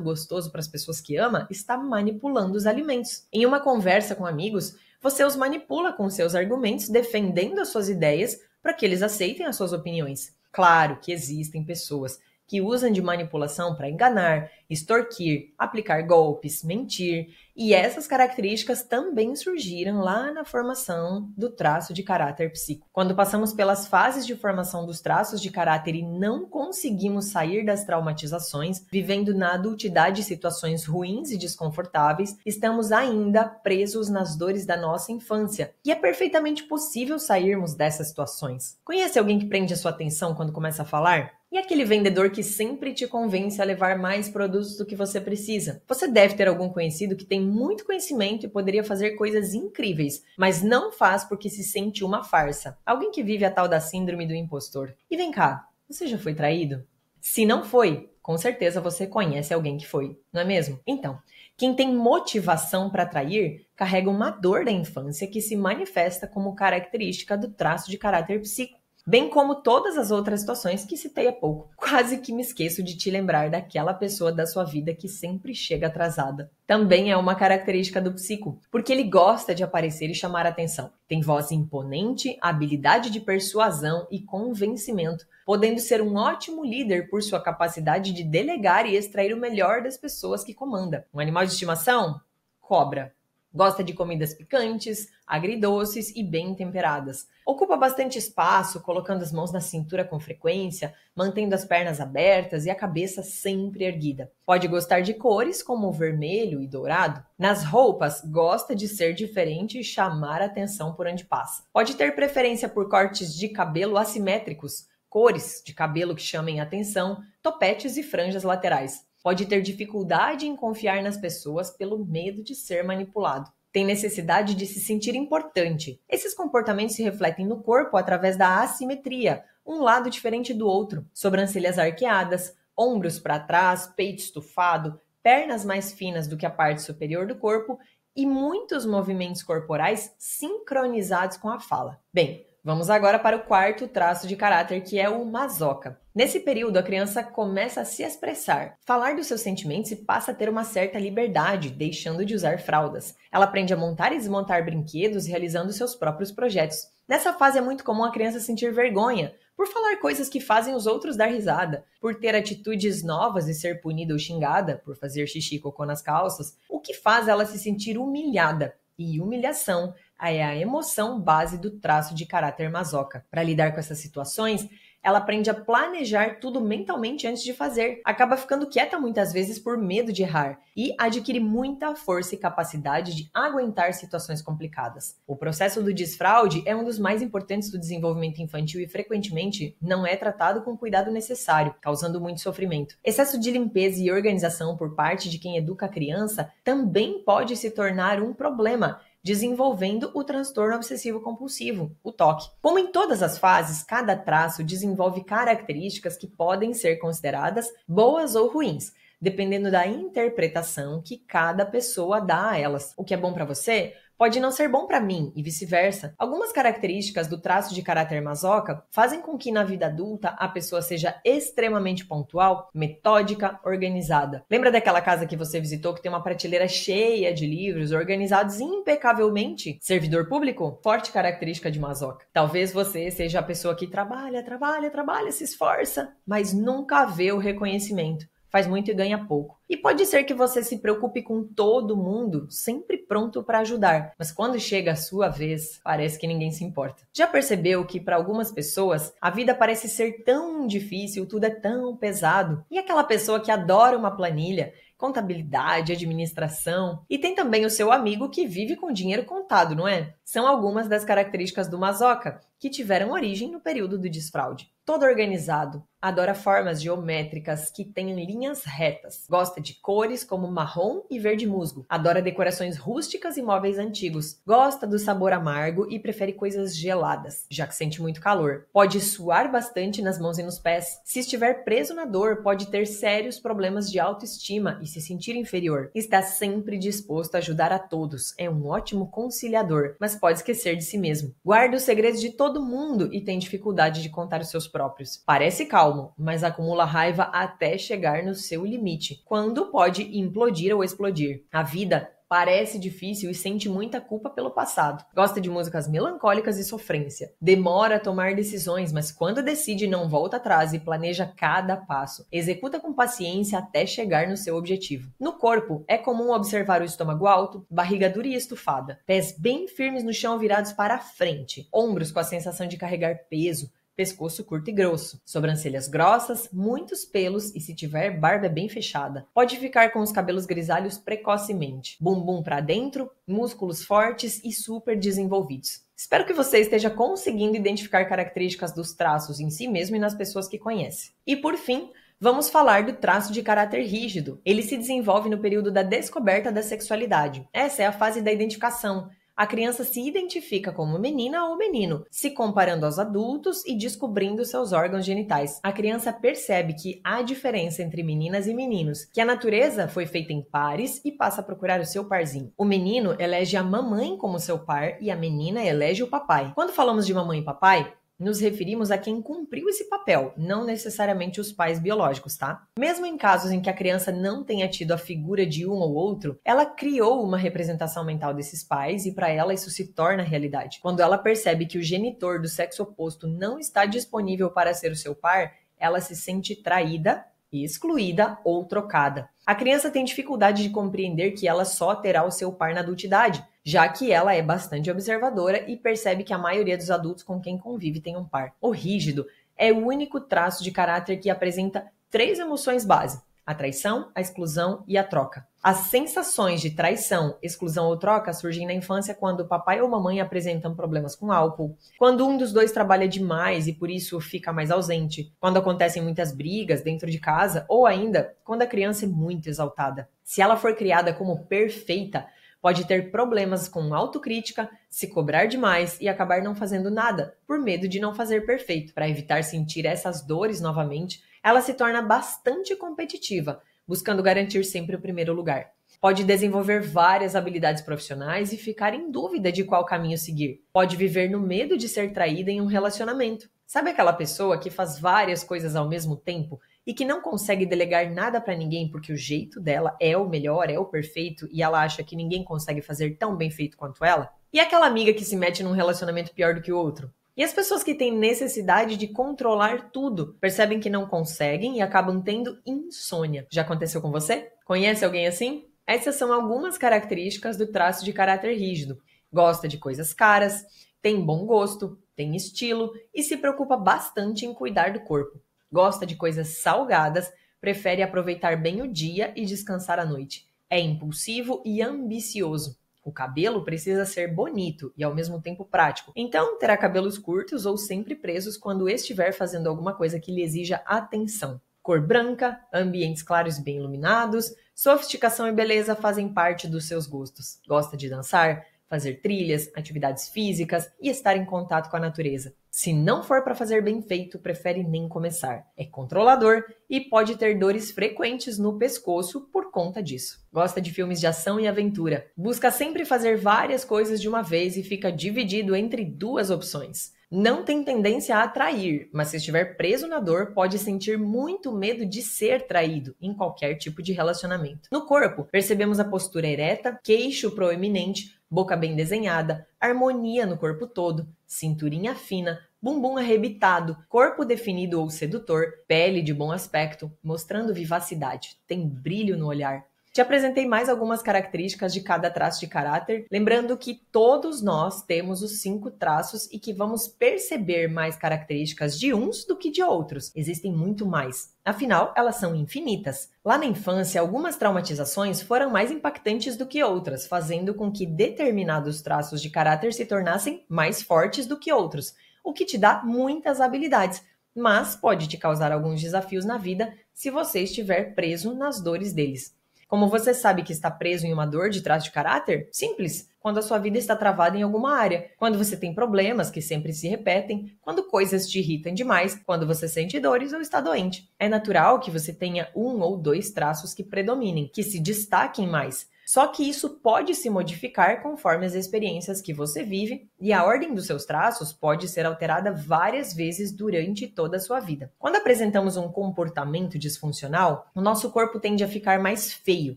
gostoso para as pessoas que ama, está manipulando os alimentos. Em uma conversa com amigos, você os manipula com seus argumentos, defendendo as suas ideias para que eles aceitem as suas opiniões. Claro que existem pessoas que usam de manipulação para enganar, extorquir, aplicar golpes, mentir, e essas características também surgiram lá na formação do traço de caráter psíquico. Quando passamos pelas fases de formação dos traços de caráter e não conseguimos sair das traumatizações, vivendo na adultidade situações ruins e desconfortáveis, estamos ainda presos nas dores da nossa infância. E é perfeitamente possível sairmos dessas situações. Conhece alguém que prende a sua atenção quando começa a falar? E aquele vendedor que sempre te convence a levar mais produtos do que você precisa? Você deve ter algum conhecido que tem muito conhecimento e poderia fazer coisas incríveis, mas não faz porque se sente uma farsa. Alguém que vive a tal da síndrome do impostor. E vem cá, você já foi traído? Se não foi, com certeza você conhece alguém que foi, não é mesmo? Então, quem tem motivação para trair carrega uma dor da infância que se manifesta como característica do traço de caráter psíquico bem como todas as outras situações que citei há pouco. Quase que me esqueço de te lembrar daquela pessoa da sua vida que sempre chega atrasada. Também é uma característica do psico, porque ele gosta de aparecer e chamar atenção. Tem voz imponente, habilidade de persuasão e convencimento, podendo ser um ótimo líder por sua capacidade de delegar e extrair o melhor das pessoas que comanda. Um animal de estimação? Cobra. Gosta de comidas picantes, agridoces e bem temperadas. Ocupa bastante espaço, colocando as mãos na cintura com frequência, mantendo as pernas abertas e a cabeça sempre erguida. Pode gostar de cores como o vermelho e dourado. Nas roupas, gosta de ser diferente e chamar atenção por onde passa. Pode ter preferência por cortes de cabelo assimétricos, cores de cabelo que chamem atenção, topetes e franjas laterais. Pode ter dificuldade em confiar nas pessoas pelo medo de ser manipulado. Tem necessidade de se sentir importante. Esses comportamentos se refletem no corpo através da assimetria, um lado diferente do outro. Sobrancelhas arqueadas, ombros para trás, peito estufado, pernas mais finas do que a parte superior do corpo e muitos movimentos corporais sincronizados com a fala. Bem, Vamos agora para o quarto traço de caráter, que é o masoca. Nesse período, a criança começa a se expressar, falar dos seus sentimentos e passa a ter uma certa liberdade, deixando de usar fraldas. Ela aprende a montar e desmontar brinquedos, realizando seus próprios projetos. Nessa fase é muito comum a criança sentir vergonha por falar coisas que fazem os outros dar risada, por ter atitudes novas e ser punida ou xingada, por fazer xixi e cocô nas calças, o que faz ela se sentir humilhada. E humilhação é a emoção base do traço de caráter masoca. Para lidar com essas situações, ela aprende a planejar tudo mentalmente antes de fazer. Acaba ficando quieta muitas vezes por medo de errar e adquire muita força e capacidade de aguentar situações complicadas. O processo do desfraude é um dos mais importantes do desenvolvimento infantil e frequentemente não é tratado com o cuidado necessário, causando muito sofrimento. Excesso de limpeza e organização por parte de quem educa a criança também pode se tornar um problema desenvolvendo o transtorno obsessivo compulsivo, o TOC. Como em todas as fases, cada traço desenvolve características que podem ser consideradas boas ou ruins, dependendo da interpretação que cada pessoa dá a elas. O que é bom para você pode não ser bom para mim e vice-versa. Algumas características do traço de caráter masoca fazem com que na vida adulta a pessoa seja extremamente pontual, metódica, organizada. Lembra daquela casa que você visitou que tem uma prateleira cheia de livros organizados impecavelmente? Servidor público? Forte característica de masoca. Talvez você seja a pessoa que trabalha, trabalha, trabalha, se esforça, mas nunca vê o reconhecimento. Faz muito e ganha pouco E pode ser que você se preocupe com todo mundo, sempre pronto para ajudar, mas quando chega a sua vez, parece que ninguém se importa. Já percebeu que para algumas pessoas a vida parece ser tão difícil, tudo é tão pesado? E aquela pessoa que adora uma planilha contabilidade, administração e tem também o seu amigo que vive com dinheiro contado, não é? São algumas das características do masoca que tiveram origem no período do desfraude. Todo organizado, adora formas geométricas que tenham linhas retas. Gosta de cores como marrom e verde musgo. Adora decorações rústicas e móveis antigos. Gosta do sabor amargo e prefere coisas geladas, já que sente muito calor. Pode suar bastante nas mãos e nos pés. Se estiver preso na dor, pode ter sérios problemas de autoestima e se sentir inferior. Está sempre disposto a ajudar a todos. É um ótimo conciliador, mas pode esquecer de si mesmo. Guarda os segredos de todo mundo e tem dificuldade de contar os seus próprios. Parece calmo, mas acumula raiva até chegar no seu limite, quando pode implodir ou explodir. A vida Parece difícil e sente muita culpa pelo passado. Gosta de músicas melancólicas e sofrência. Demora a tomar decisões, mas quando decide não volta atrás e planeja cada passo. Executa com paciência até chegar no seu objetivo. No corpo, é comum observar o estômago alto, barriga dura e estufada, pés bem firmes no chão virados para a frente, ombros com a sensação de carregar peso, pescoço curto e grosso, sobrancelhas grossas, muitos pelos e se tiver barba bem fechada. Pode ficar com os cabelos grisalhos precocemente, bumbum para dentro, músculos fortes e super desenvolvidos. Espero que você esteja conseguindo identificar características dos traços em si mesmo e nas pessoas que conhece. E por fim, Vamos falar do traço de caráter rígido. Ele se desenvolve no período da descoberta da sexualidade. Essa é a fase da identificação, a criança se identifica como menina ou menino, se comparando aos adultos e descobrindo seus órgãos genitais. A criança percebe que há diferença entre meninas e meninos, que a natureza foi feita em pares e passa a procurar o seu parzinho. O menino elege a mamãe como seu par e a menina elege o papai. Quando falamos de mamãe e papai, nos referimos a quem cumpriu esse papel, não necessariamente os pais biológicos, tá? Mesmo em casos em que a criança não tenha tido a figura de um ou outro, ela criou uma representação mental desses pais e para ela isso se torna realidade. Quando ela percebe que o genitor do sexo oposto não está disponível para ser o seu par, ela se sente traída, excluída ou trocada. A criança tem dificuldade de compreender que ela só terá o seu par na adultidade já que ela é bastante observadora e percebe que a maioria dos adultos com quem convive tem um par. O rígido é o único traço de caráter que apresenta três emoções base: a traição, a exclusão e a troca. As sensações de traição, exclusão ou troca surgem na infância quando o papai ou mamãe apresentam problemas com álcool, quando um dos dois trabalha demais e por isso fica mais ausente, quando acontecem muitas brigas dentro de casa ou ainda quando a criança é muito exaltada. Se ela for criada como perfeita, Pode ter problemas com autocrítica, se cobrar demais e acabar não fazendo nada, por medo de não fazer perfeito. Para evitar sentir essas dores novamente, ela se torna bastante competitiva, buscando garantir sempre o primeiro lugar. Pode desenvolver várias habilidades profissionais e ficar em dúvida de qual caminho seguir. Pode viver no medo de ser traída em um relacionamento. Sabe aquela pessoa que faz várias coisas ao mesmo tempo e que não consegue delegar nada para ninguém porque o jeito dela é o melhor, é o perfeito e ela acha que ninguém consegue fazer tão bem feito quanto ela? E aquela amiga que se mete num relacionamento pior do que o outro? E as pessoas que têm necessidade de controlar tudo percebem que não conseguem e acabam tendo insônia. Já aconteceu com você? Conhece alguém assim? Essas são algumas características do traço de caráter rígido. Gosta de coisas caras, tem bom gosto, tem estilo e se preocupa bastante em cuidar do corpo gosta de coisas salgadas, prefere aproveitar bem o dia e descansar à noite. É impulsivo e ambicioso. O cabelo precisa ser bonito e ao mesmo tempo prático. Então, terá cabelos curtos ou sempre presos quando estiver fazendo alguma coisa que lhe exija atenção. Cor branca, ambientes claros e bem iluminados, sofisticação e beleza fazem parte dos seus gostos. Gosta de dançar, fazer trilhas, atividades físicas e estar em contato com a natureza. Se não for para fazer bem feito, prefere nem começar. É controlador e pode ter dores frequentes no pescoço por conta disso. Gosta de filmes de ação e aventura. Busca sempre fazer várias coisas de uma vez e fica dividido entre duas opções. Não tem tendência a atrair, mas se estiver preso na dor, pode sentir muito medo de ser traído em qualquer tipo de relacionamento. No corpo, percebemos a postura ereta, queixo proeminente, boca bem desenhada, harmonia no corpo todo, cinturinha fina, bumbum arrebitado, corpo definido ou sedutor, pele de bom aspecto, mostrando vivacidade, tem brilho no olhar. Te apresentei mais algumas características de cada traço de caráter, lembrando que todos nós temos os cinco traços e que vamos perceber mais características de uns do que de outros. Existem muito mais. Afinal, elas são infinitas. Lá na infância, algumas traumatizações foram mais impactantes do que outras, fazendo com que determinados traços de caráter se tornassem mais fortes do que outros, o que te dá muitas habilidades, mas pode te causar alguns desafios na vida se você estiver preso nas dores deles. Como você sabe que está preso em uma dor de traço de caráter? Simples. Quando a sua vida está travada em alguma área, quando você tem problemas que sempre se repetem, quando coisas te irritam demais, quando você sente dores ou está doente. É natural que você tenha um ou dois traços que predominem, que se destaquem mais. Só que isso pode se modificar conforme as experiências que você vive e a ordem dos seus traços pode ser alterada várias vezes durante toda a sua vida. Quando apresentamos um comportamento disfuncional, o nosso corpo tende a ficar mais feio.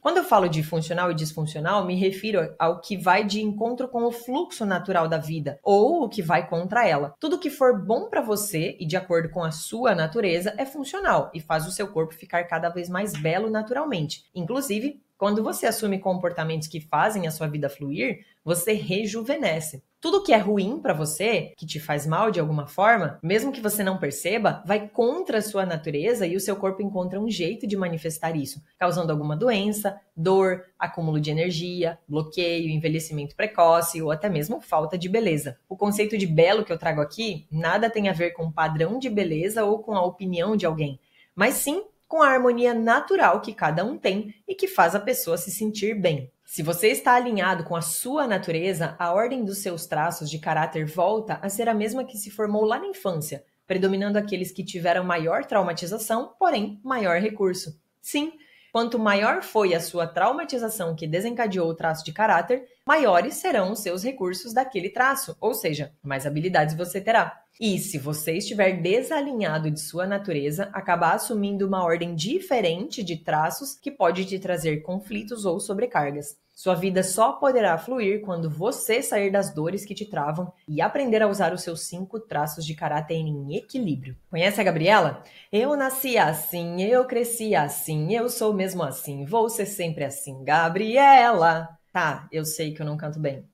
Quando eu falo de funcional e disfuncional, me refiro ao que vai de encontro com o fluxo natural da vida ou o que vai contra ela. Tudo que for bom para você e de acordo com a sua natureza é funcional e faz o seu corpo ficar cada vez mais belo naturalmente, inclusive quando você assume comportamentos que fazem a sua vida fluir, você rejuvenesce. Tudo que é ruim para você, que te faz mal de alguma forma, mesmo que você não perceba, vai contra a sua natureza e o seu corpo encontra um jeito de manifestar isso, causando alguma doença, dor, acúmulo de energia, bloqueio, envelhecimento precoce ou até mesmo falta de beleza. O conceito de belo que eu trago aqui nada tem a ver com padrão de beleza ou com a opinião de alguém, mas sim com a harmonia natural que cada um tem e que faz a pessoa se sentir bem. Se você está alinhado com a sua natureza, a ordem dos seus traços de caráter volta a ser a mesma que se formou lá na infância, predominando aqueles que tiveram maior traumatização, porém maior recurso. Sim, quanto maior foi a sua traumatização que desencadeou o traço de caráter, maiores serão os seus recursos daquele traço, ou seja, mais habilidades você terá. E se você estiver desalinhado de sua natureza, acabar assumindo uma ordem diferente de traços que pode te trazer conflitos ou sobrecargas. Sua vida só poderá fluir quando você sair das dores que te travam e aprender a usar os seus cinco traços de caráter em equilíbrio. Conhece a Gabriela? Eu nasci assim, eu cresci assim, eu sou mesmo assim, vou ser sempre assim. Gabriela! Tá, eu sei que eu não canto bem.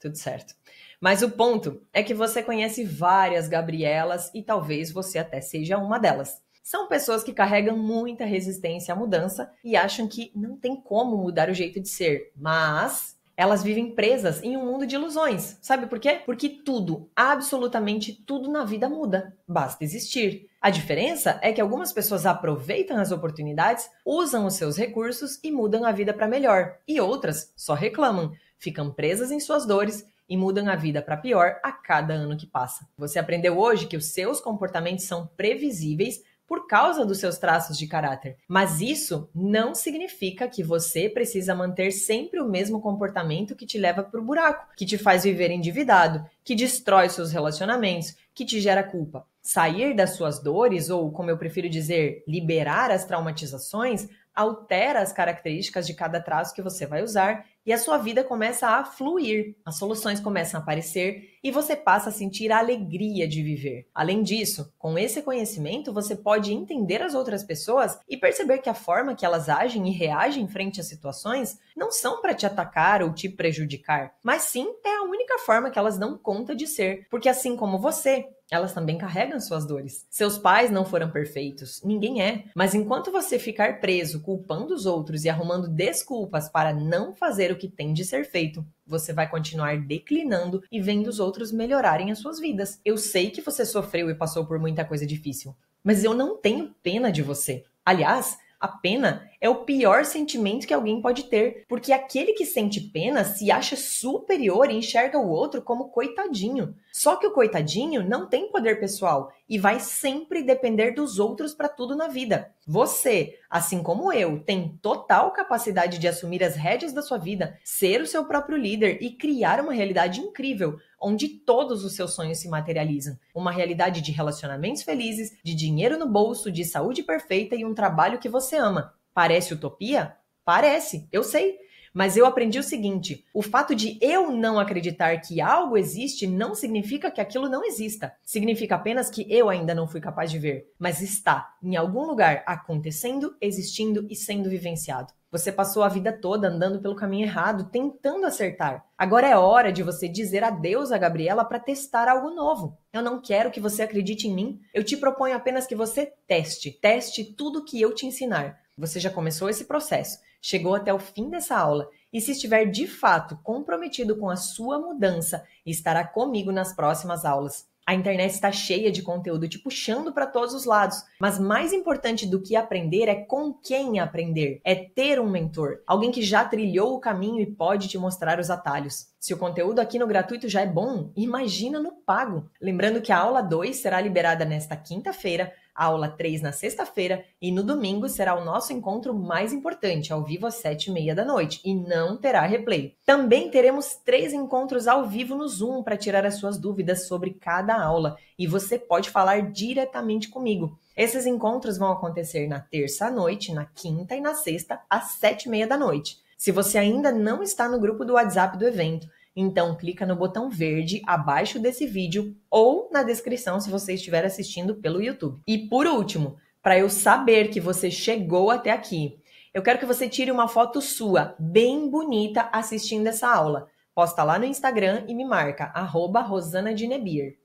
Tudo certo. Mas o ponto é que você conhece várias Gabrielas e talvez você até seja uma delas. São pessoas que carregam muita resistência à mudança e acham que não tem como mudar o jeito de ser, mas elas vivem presas em um mundo de ilusões. Sabe por quê? Porque tudo, absolutamente tudo na vida muda. Basta existir. A diferença é que algumas pessoas aproveitam as oportunidades, usam os seus recursos e mudam a vida para melhor, e outras só reclamam, ficam presas em suas dores e mudam a vida para pior a cada ano que passa. Você aprendeu hoje que os seus comportamentos são previsíveis por causa dos seus traços de caráter. Mas isso não significa que você precisa manter sempre o mesmo comportamento que te leva para o buraco, que te faz viver endividado, que destrói seus relacionamentos, que te gera culpa. Sair das suas dores, ou como eu prefiro dizer, liberar as traumatizações, altera as características de cada traço que você vai usar e a sua vida começa a fluir, as soluções começam a aparecer e você passa a sentir a alegria de viver. Além disso, com esse conhecimento, você pode entender as outras pessoas e perceber que a forma que elas agem e reagem frente às situações não são para te atacar ou te prejudicar, mas sim é a única forma que elas dão conta de ser, porque assim como você, elas também carregam suas dores. Seus pais não foram perfeitos, ninguém é. Mas enquanto você ficar preso, culpando os outros e arrumando desculpas para não fazer o que tem de ser feito, você vai continuar declinando e vendo os outros melhorarem as suas vidas. Eu sei que você sofreu e passou por muita coisa difícil, mas eu não tenho pena de você. Aliás, a pena é o pior sentimento que alguém pode ter, porque aquele que sente pena se acha superior e enxerga o outro como coitadinho. Só que o coitadinho não tem poder pessoal e vai sempre depender dos outros para tudo na vida. Você, assim como eu, tem total capacidade de assumir as rédeas da sua vida, ser o seu próprio líder e criar uma realidade incrível, onde todos os seus sonhos se materializam. Uma realidade de relacionamentos felizes, de dinheiro no bolso, de saúde perfeita e um trabalho que você ama. Parece utopia? Parece, eu sei. Mas eu aprendi o seguinte: o fato de eu não acreditar que algo existe não significa que aquilo não exista. Significa apenas que eu ainda não fui capaz de ver, mas está em algum lugar acontecendo, existindo e sendo vivenciado. Você passou a vida toda andando pelo caminho errado, tentando acertar. Agora é hora de você dizer adeus a Gabriela para testar algo novo. Eu não quero que você acredite em mim. Eu te proponho apenas que você teste. Teste tudo que eu te ensinar. Você já começou esse processo, chegou até o fim dessa aula e se estiver de fato comprometido com a sua mudança, estará comigo nas próximas aulas. A internet está cheia de conteúdo te puxando para todos os lados, mas mais importante do que aprender é com quem aprender, é ter um mentor, alguém que já trilhou o caminho e pode te mostrar os atalhos. Se o conteúdo aqui no gratuito já é bom, imagina no pago. Lembrando que a aula 2 será liberada nesta quinta-feira aula 3 na sexta-feira e no domingo será o nosso encontro mais importante, ao vivo às sete e meia da noite, e não terá replay. Também teremos três encontros ao vivo no Zoom para tirar as suas dúvidas sobre cada aula, e você pode falar diretamente comigo. Esses encontros vão acontecer na terça à noite, na quinta e na sexta, às sete e meia da noite. Se você ainda não está no grupo do WhatsApp do evento, então, clica no botão verde abaixo desse vídeo ou na descrição se você estiver assistindo pelo YouTube. E por último, para eu saber que você chegou até aqui, eu quero que você tire uma foto sua, bem bonita, assistindo essa aula. Posta lá no Instagram e me marca, arroba Rosana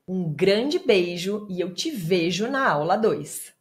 Um grande beijo e eu te vejo na aula 2.